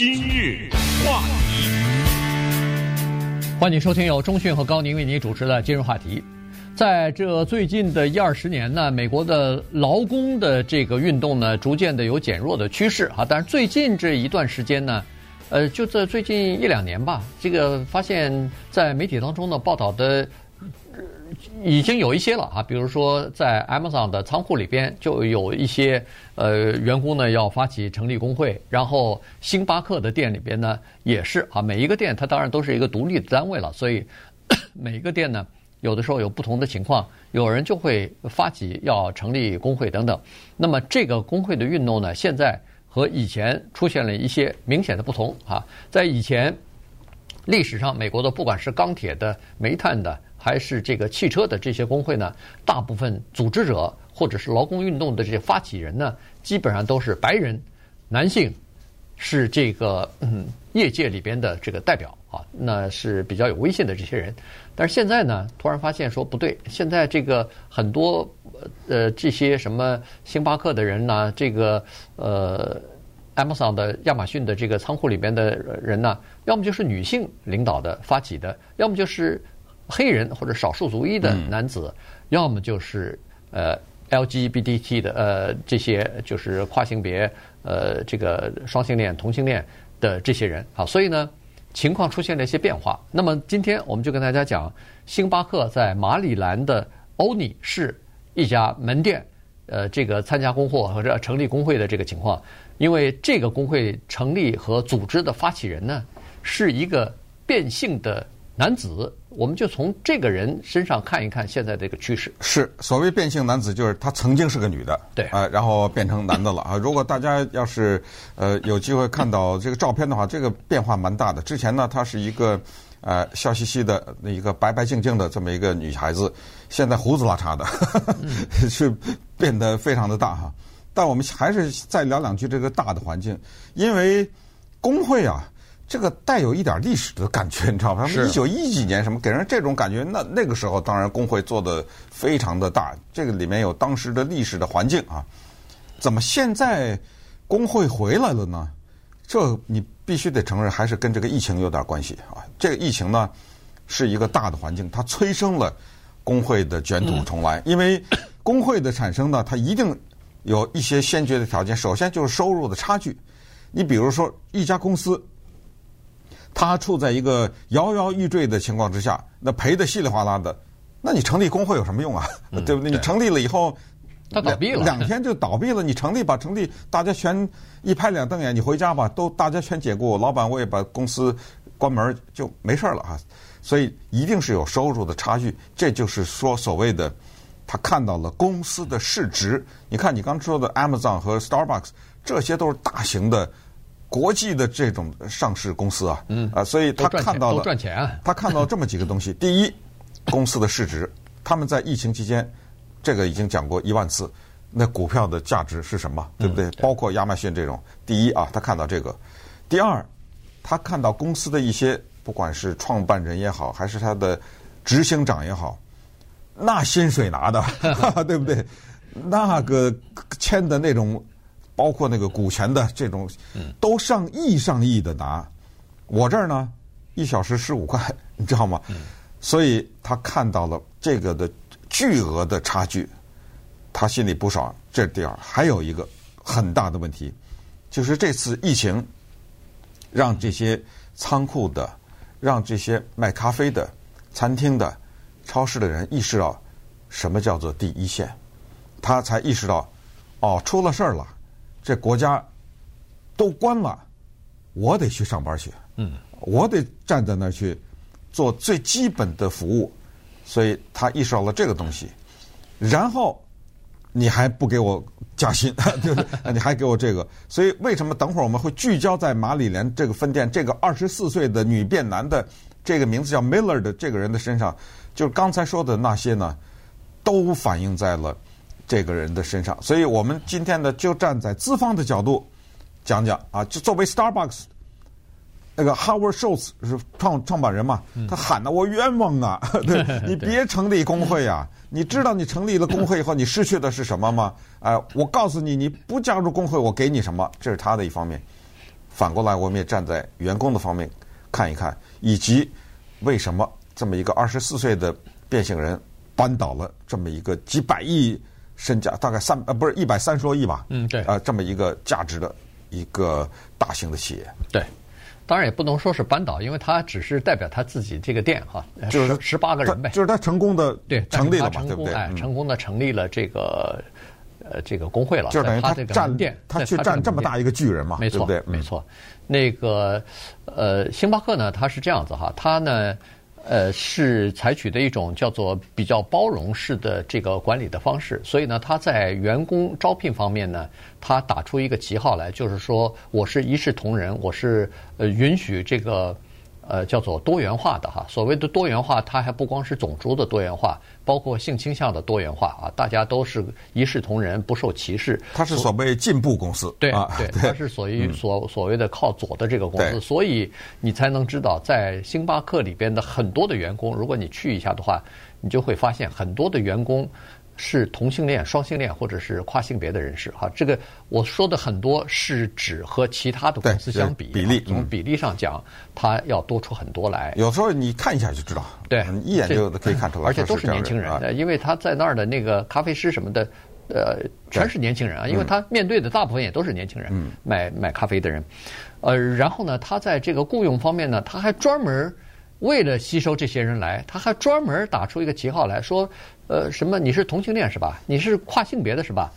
今日话题，欢迎收听由中讯和高宁为您主持的今日话题。在这最近的一二十年呢，美国的劳工的这个运动呢，逐渐的有减弱的趋势哈。但是最近这一段时间呢，呃，就在最近一两年吧，这个发现，在媒体当中呢报道的已经有一些了啊，比如说在 Amazon 的仓库里边就有一些呃员工呢要发起成立工会，然后星巴克的店里边呢也是啊，每一个店它当然都是一个独立的单位了，所以 每一个店呢。有的时候有不同的情况，有人就会发起要成立工会等等。那么这个工会的运动呢，现在和以前出现了一些明显的不同啊。在以前历史上，美国的不管是钢铁的、煤炭的，还是这个汽车的这些工会呢，大部分组织者或者是劳工运动的这些发起人呢，基本上都是白人男性，是这个嗯业界里边的这个代表啊，那是比较有威信的这些人。但是现在呢，突然发现说不对，现在这个很多呃这些什么星巴克的人呢，这个呃 Amazon 的亚马逊的这个仓库里边的人呢，要么就是女性领导的发起的，要么就是黑人或者少数族裔的男子，嗯、要么就是呃 LGBT 的呃这些就是跨性别呃这个双性恋同性恋的这些人啊，所以呢。情况出现了一些变化。那么今天我们就跟大家讲，星巴克在马里兰的欧尼市一家门店，呃，这个参加工会或者成立工会的这个情况。因为这个工会成立和组织的发起人呢，是一个变性的男子。我们就从这个人身上看一看现在这个趋势。是所谓变性男子，就是他曾经是个女的，对，呃，然后变成男的了啊。如果大家要是呃有机会看到这个照片的话，这个变化蛮大的。之前呢，她是一个呃笑嘻嘻的一个白白净净的这么一个女孩子，现在胡子拉碴的，呵呵 是变得非常的大哈。但我们还是再聊两句这个大的环境，因为工会啊。这个带有一点历史的感觉，你知道吗？一九一几年什么给人这种感觉？那那个时候当然工会做的非常的大，这个里面有当时的历史的环境啊。怎么现在工会回来了呢？这你必须得承认，还是跟这个疫情有点关系啊。这个疫情呢是一个大的环境，它催生了工会的卷土重来。因为工会的产生呢，它一定有一些先决的条件。首先就是收入的差距。你比如说一家公司。他处在一个摇摇欲坠的情况之下，那赔的稀里哗啦的，那你成立工会有什么用啊？嗯、对不对？你成立了以后，他倒闭了，两天就倒闭了。你成立吧，成立，大家全一拍两瞪眼，你回家吧，都大家全解雇，老板我也把公司关门就没事了啊。所以一定是有收入的差距，这就是说所谓的他看到了公司的市值。你看你刚说的 Amazon 和 Starbucks，这些都是大型的。国际的这种上市公司啊，嗯啊，所以他看到了，赚钱啊，他看到这么几个东西。第一，公司的市值，他们在疫情期间，这个已经讲过一万次，那股票的价值是什么，对不对？包括亚马逊这种。第一啊，他看到这个。第二，他看到公司的一些，不管是创办人也好，还是他的执行长也好，那薪水拿的，对不对？那个签的那种。包括那个股权的这种，都上亿上亿的拿，我这儿呢，一小时十五块，你知道吗？所以他看到了这个的巨额的差距，他心里不爽。这第二，还有一个很大的问题，就是这次疫情让这些仓库的、让这些卖咖啡的、餐厅的、超市的人意识到什么叫做第一线，他才意识到，哦，出了事儿了。这国家都关了，我得去上班去。嗯，我得站在那儿去做最基本的服务，所以他意识到了这个东西。然后你还不给我加薪，就是你还给我这个。所以为什么等会儿我们会聚焦在马里兰这个分店这个二十四岁的女变男的这个名字叫 Miller 的这个人的身上？就是刚才说的那些呢，都反映在了。这个人的身上，所以我们今天呢，就站在资方的角度讲讲啊。就作为 Starbucks 那个 Howard Schultz 是创创办人嘛，他喊的我冤枉啊！对，你别成立工会啊！你知道你成立了工会以后，你失去的是什么吗？哎，我告诉你，你不加入工会，我给你什么？这是他的一方面。反过来，我们也站在员工的方面看一看，以及为什么这么一个二十四岁的变性人扳倒了这么一个几百亿身价，大概三呃不是一百三十多亿吧？嗯，对，啊，这么一个价值的一个大型的企业。对，当然也不能说是扳倒，因为他只是代表他自己这个店哈，就是十八个人呗，就是他成功的对成立了嘛，对不对？哎，成功的成立了这个。呃，这个工会了，就是等于他占店，他去占这么大一个巨人嘛，没错，对，没错。那个呃，星巴克呢，它是这样子哈，它呢，呃，是采取的一种叫做比较包容式的这个管理的方式，所以呢，他在员工招聘方面呢，他打出一个旗号来，就是说我是一视同仁，我是呃允许这个。呃，叫做多元化的哈，所谓的多元化，它还不光是种族的多元化，包括性倾向的多元化啊，大家都是一视同仁，不受歧视。它是所谓进步公司，对啊，对，它是属于所所谓的靠左的这个公司，对所以你才能知道，在星巴克里边的很多的员工，如果你去一下的话，你就会发现很多的员工。是同性恋、双性恋或者是跨性别的人士，哈，这个我说的很多是指和其他的公司相比，比例从比例上讲，它要多出很多来。有时候你看一下就知道，对，一眼就可以看出来，而且都是年轻人，啊、因为他在那儿的那个咖啡师什么的，呃，全是年轻人啊，因为他面对的大部分也都是年轻人，嗯、买买咖啡的人，呃，然后呢，他在这个雇佣方面呢，他还专门为了吸收这些人来，他还专门打出一个旗号来说。呃，什么？你是同性恋是吧？你是跨性别的是吧？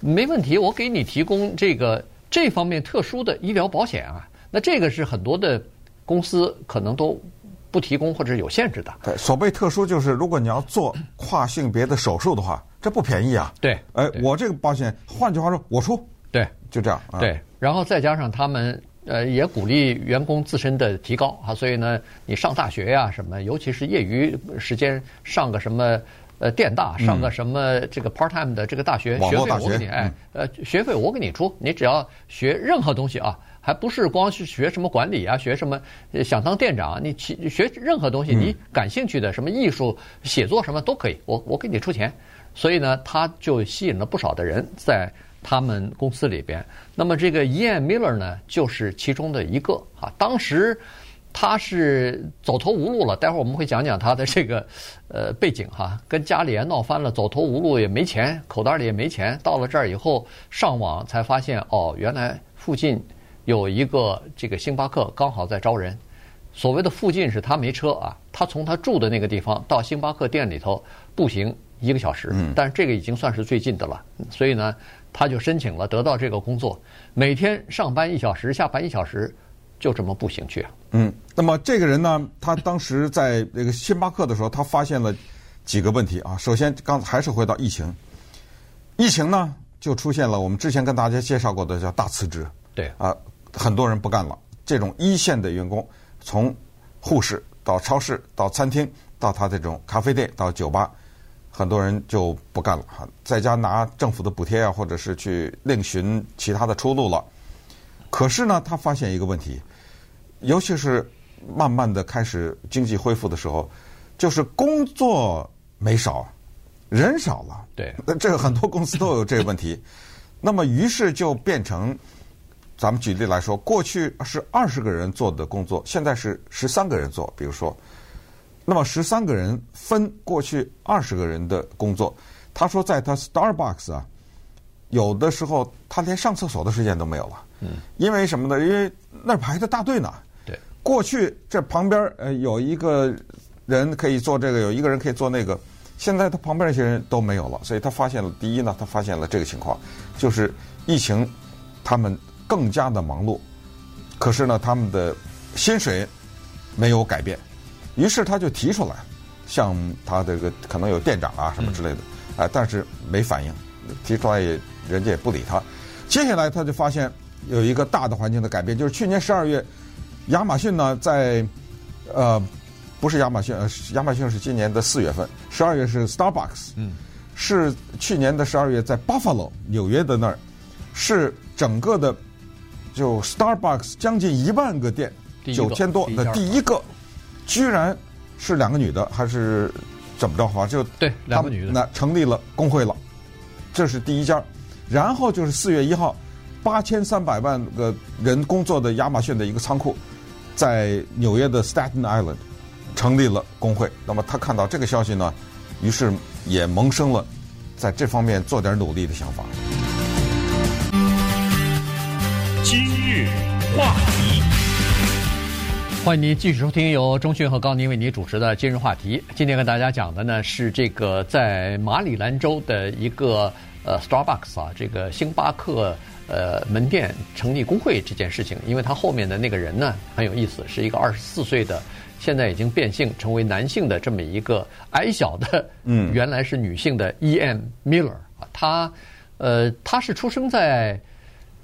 没问题，我给你提供这个这方面特殊的医疗保险啊。那这个是很多的公司可能都不提供或者有限制的。对，所谓特殊就是，如果你要做跨性别的手术的话，这不便宜啊。对，呃，我这个保险，换句话说，我出。对，就这样。啊、对，然后再加上他们呃也鼓励员工自身的提高啊，所以呢，你上大学呀、啊、什么，尤其是业余时间上个什么。呃，电大上个什么这个 part time 的这个大学，学费我给你，哎，呃，学费我给你出，你只要学任何东西啊，还不是光是学什么管理啊，学什么想当店长，你学任何东西，你感兴趣的什么艺术、写作什么都可以，我我给你出钱，所以呢，他就吸引了不少的人在他们公司里边。那么这个 Ian Miller 呢，就是其中的一个啊，当时。他是走投无路了，待会儿我们会讲讲他的这个呃背景哈，跟家里也闹翻了，走投无路也没钱，口袋里也没钱。到了这儿以后，上网才发现哦，原来附近有一个这个星巴克刚好在招人。所谓的附近是他没车啊，他从他住的那个地方到星巴克店里头步行一个小时，但是这个已经算是最近的了。所以呢，他就申请了，得到这个工作，每天上班一小时，下班一小时。就这么步行去啊？嗯，那么这个人呢，他当时在那个星巴克的时候，他发现了几个问题啊。首先，刚还是回到疫情，疫情呢就出现了我们之前跟大家介绍过的叫大辞职。对啊，很多人不干了。这种一线的员工，从护士到超市到餐厅到他这种咖啡店到酒吧，很多人就不干了哈，在家拿政府的补贴啊，或者是去另寻其他的出路了。可是呢，他发现一个问题，尤其是慢慢的开始经济恢复的时候，就是工作没少，人少了。对，这个很多公司都有这个问题。那么，于是就变成，咱们举例来说，过去是二十个人做的工作，现在是十三个人做。比如说，那么十三个人分过去二十个人的工作，他说，在他 Starbucks 啊，有的时候他连上厕所的时间都没有了。嗯，因为什么呢？因为那儿排着大队呢。对，过去这旁边呃有一个人可以做这个，有一个人可以做那个。现在他旁边那些人都没有了，所以他发现了第一呢，他发现了这个情况，就是疫情，他们更加的忙碌，可是呢，他们的薪水没有改变，于是他就提出来，像他这个可能有店长啊什么之类的，啊、嗯，但是没反应，提出来也人家也不理他。接下来他就发现。有一个大的环境的改变，就是去年十二月，亚马逊呢在，呃，不是亚马逊，呃，亚马逊是今年的四月份，十二月是 Starbucks，嗯，是去年的十二月在 Buffalo 纽约的那儿，是整个的就 Starbucks 将近一万个店，九千多的第一个，居然是两个女的，还是怎么着？好像就对两个女的，那成立了工会了，这是第一家，然后就是四月一号。八千三百万个人工作的亚马逊的一个仓库，在纽约的 Staten Island 成立了工会。那么他看到这个消息呢，于是也萌生了在这方面做点努力的想法。今日话题，欢迎您继续收听由中讯和高宁为您主持的今日话题。今天跟大家讲的呢是这个在马里兰州的一个呃 Starbucks 啊，这个星巴克呃门店成立工会这件事情，因为他后面的那个人呢很有意思，是一个二十四岁的，现在已经变性成为男性的这么一个 矮小的，嗯，原来是女性的 E.M. Miller 啊，他呃他是出生在。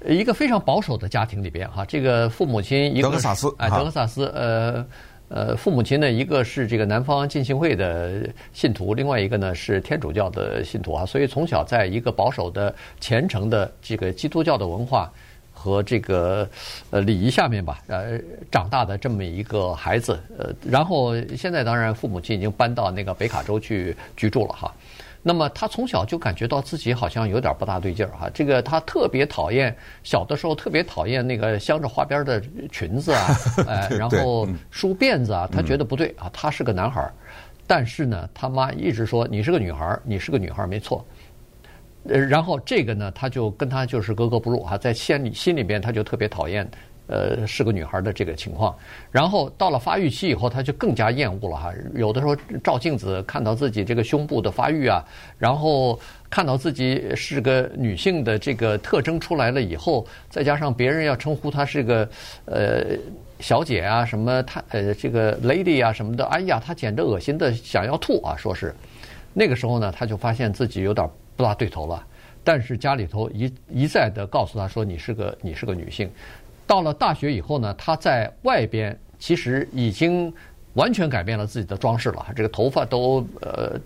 一个非常保守的家庭里边哈，这个父母亲一个德克萨斯哎，德克萨斯呃呃，父母亲呢一个是这个南方浸信会的信徒，另外一个呢是天主教的信徒啊，所以从小在一个保守的虔诚的这个基督教的文化和这个呃礼仪下面吧，呃长大的这么一个孩子，呃，然后现在当然父母亲已经搬到那个北卡州去居住了哈。那么他从小就感觉到自己好像有点不大对劲儿哈，这个他特别讨厌，小的时候特别讨厌那个镶着花边的裙子啊，哎，然后梳辫子啊，他觉得不对啊，他是个男孩儿，但是呢，他妈一直说你是个女孩儿，你是个女孩儿没错，呃，然后这个呢，他就跟他就是格格不入哈，在心里心里边他就特别讨厌。呃，是个女孩的这个情况，然后到了发育期以后，她就更加厌恶了哈。有的时候照镜子看到自己这个胸部的发育啊，然后看到自己是个女性的这个特征出来了以后，再加上别人要称呼她是个呃小姐啊，什么她呃这个 lady 啊什么的，哎呀，她简直恶心的想要吐啊！说是那个时候呢，她就发现自己有点不大对头了。但是家里头一一再的告诉她说：“你是个你是个女性。”到了大学以后呢，他在外边其实已经完全改变了自己的装饰了。这个头发都呃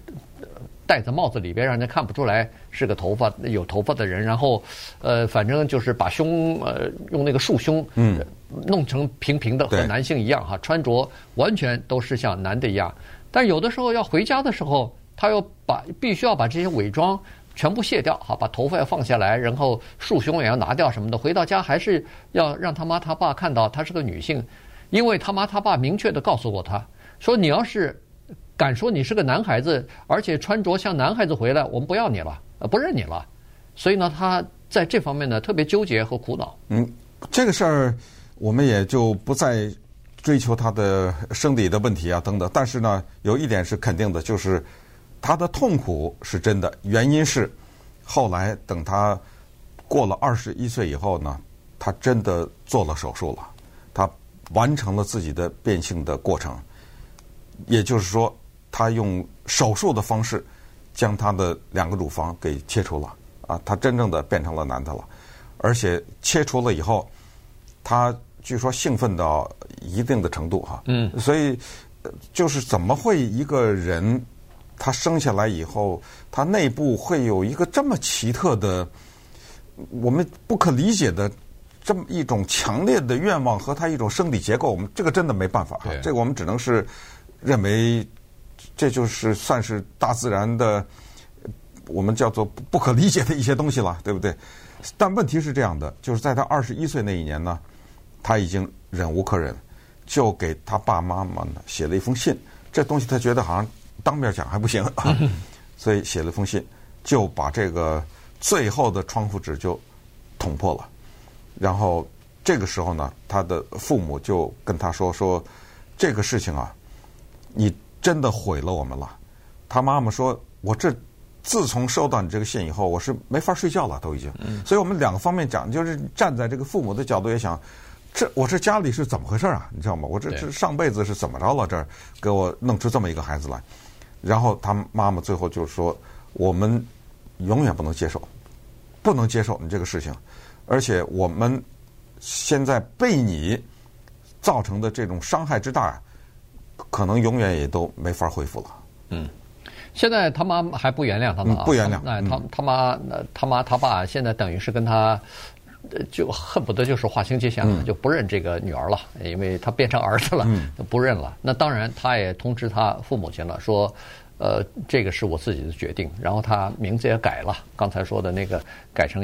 戴在帽子里边，让人家看不出来是个头发有头发的人。然后呃，反正就是把胸呃用那个束胸嗯弄成平平的，和男性一样哈。穿着完全都是像男的一样。但有的时候要回家的时候，他又把必须要把这些伪装。全部卸掉，好，把头发要放下来，然后束胸也要拿掉什么的。回到家还是要让他妈他爸看到她是个女性，因为他妈他爸明确地告诉过他，说你要是敢说你是个男孩子，而且穿着像男孩子回来，我们不要你了，不认你了。所以呢，他在这方面呢特别纠结和苦恼。嗯，这个事儿我们也就不再追求他的生理的问题啊等等。但是呢，有一点是肯定的，就是。他的痛苦是真的，原因是后来等他过了二十一岁以后呢，他真的做了手术了，他完成了自己的变性的过程，也就是说，他用手术的方式将他的两个乳房给切除了，啊，他真正的变成了男的了，而且切除了以后，他据说兴奋到一定的程度哈，嗯，所以就是怎么会一个人？他生下来以后，他内部会有一个这么奇特的、我们不可理解的这么一种强烈的愿望和他一种生理结构，我们这个真的没办法哈。这个我们只能是认为，这就是算是大自然的，我们叫做不可理解的一些东西了，对不对？但问题是这样的，就是在他二十一岁那一年呢，他已经忍无可忍，就给他爸妈妈呢写了一封信。这东西他觉得好像。当面讲还不行，所以写了封信，就把这个最后的窗户纸就捅破了。然后这个时候呢，他的父母就跟他说：“说这个事情啊，你真的毁了我们了。”他妈妈说：“我这自从收到你这个信以后，我是没法睡觉了，都已经。”所以我们两个方面讲，就是站在这个父母的角度也想。这我这家里是怎么回事啊？你知道吗？我这这上辈子是怎么着了？这给我弄出这么一个孩子来。然后他妈妈最后就说：“我们永远不能接受，不能接受你这个事情，而且我们现在被你造成的这种伤害之大，可能永远也都没法恢复了。”嗯，现在他妈还不原谅他妈，不原谅。哎，他他妈、他妈、他爸现在等于是跟他。就恨不得就是划清界限了，就不认这个女儿了，因为她变成儿子了，不认了。那当然，他也通知他父母亲了，说，呃，这个是我自己的决定。然后他名字也改了，刚才说的那个改成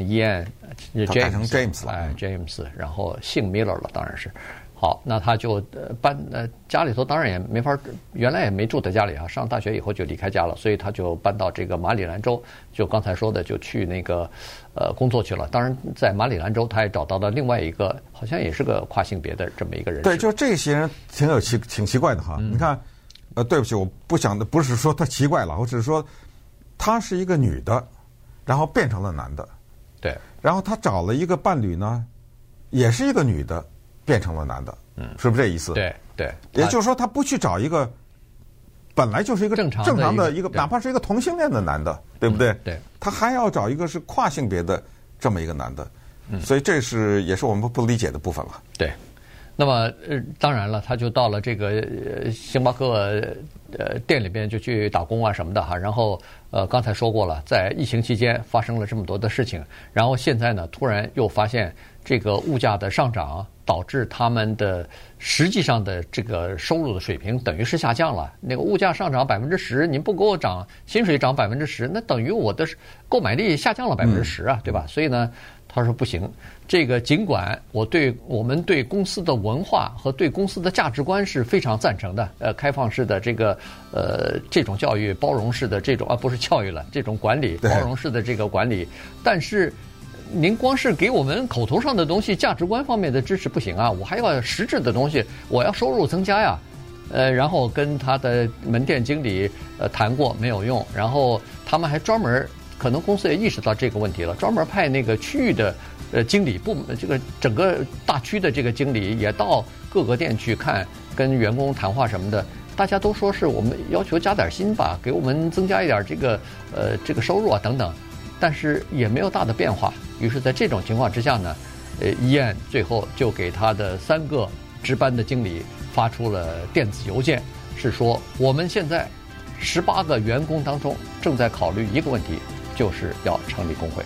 他改成 James 了，哎，James，然后姓 Miller 了，当然是。好，那他就呃搬呃家里头当然也没法，原来也没住在家里啊。上大学以后就离开家了，所以他就搬到这个马里兰州，就刚才说的就去那个呃工作去了。当然，在马里兰州，他也找到了另外一个好像也是个跨性别的这么一个人。对，就这些人挺有奇挺奇怪的哈。嗯、你看，呃，对不起，我不想的不是说他奇怪了，我只是说他是一个女的，然后变成了男的。对，然后他找了一个伴侣呢，也是一个女的。变成了男的，嗯，是不是这意思？对对，也就是说，他不去找一个本来就是一个正常正常的一个，哪怕是一个同性恋的男的，对不对？对，他还要找一个是跨性别的这么一个男的，嗯，所以这是也是我们不理解的部分了。对，那么呃，当然了，他就到了这个星巴克呃店里边就去打工啊什么的哈，然后呃刚才说过了，在疫情期间发生了这么多的事情，然后现在呢，突然又发现。这个物价的上涨导致他们的实际上的这个收入的水平等于是下降了。那个物价上涨百分之十，您不给我涨薪水涨百分之十，那等于我的购买力下降了百分之十啊，对吧？所以呢，他说不行。这个尽管我对我们对公司的文化和对公司的价值观是非常赞成的，呃，开放式的这个呃这种教育，包容式的这种啊不是教育了，这种管理，包容式的这个管理，但是。您光是给我们口头上的东西、价值观方面的支持不行啊，我还要实质的东西，我要收入增加呀。呃，然后跟他的门店经理呃谈过没有用，然后他们还专门，可能公司也意识到这个问题了，专门派那个区域的呃经理部，这个整个大区的这个经理也到各个店去看，跟员工谈话什么的，大家都说是我们要求加点薪吧，给我们增加一点这个呃这个收入啊等等。但是也没有大的变化，于是，在这种情况之下呢，呃，医院最后就给他的三个值班的经理发出了电子邮件，是说我们现在十八个员工当中正在考虑一个问题，就是要成立工会。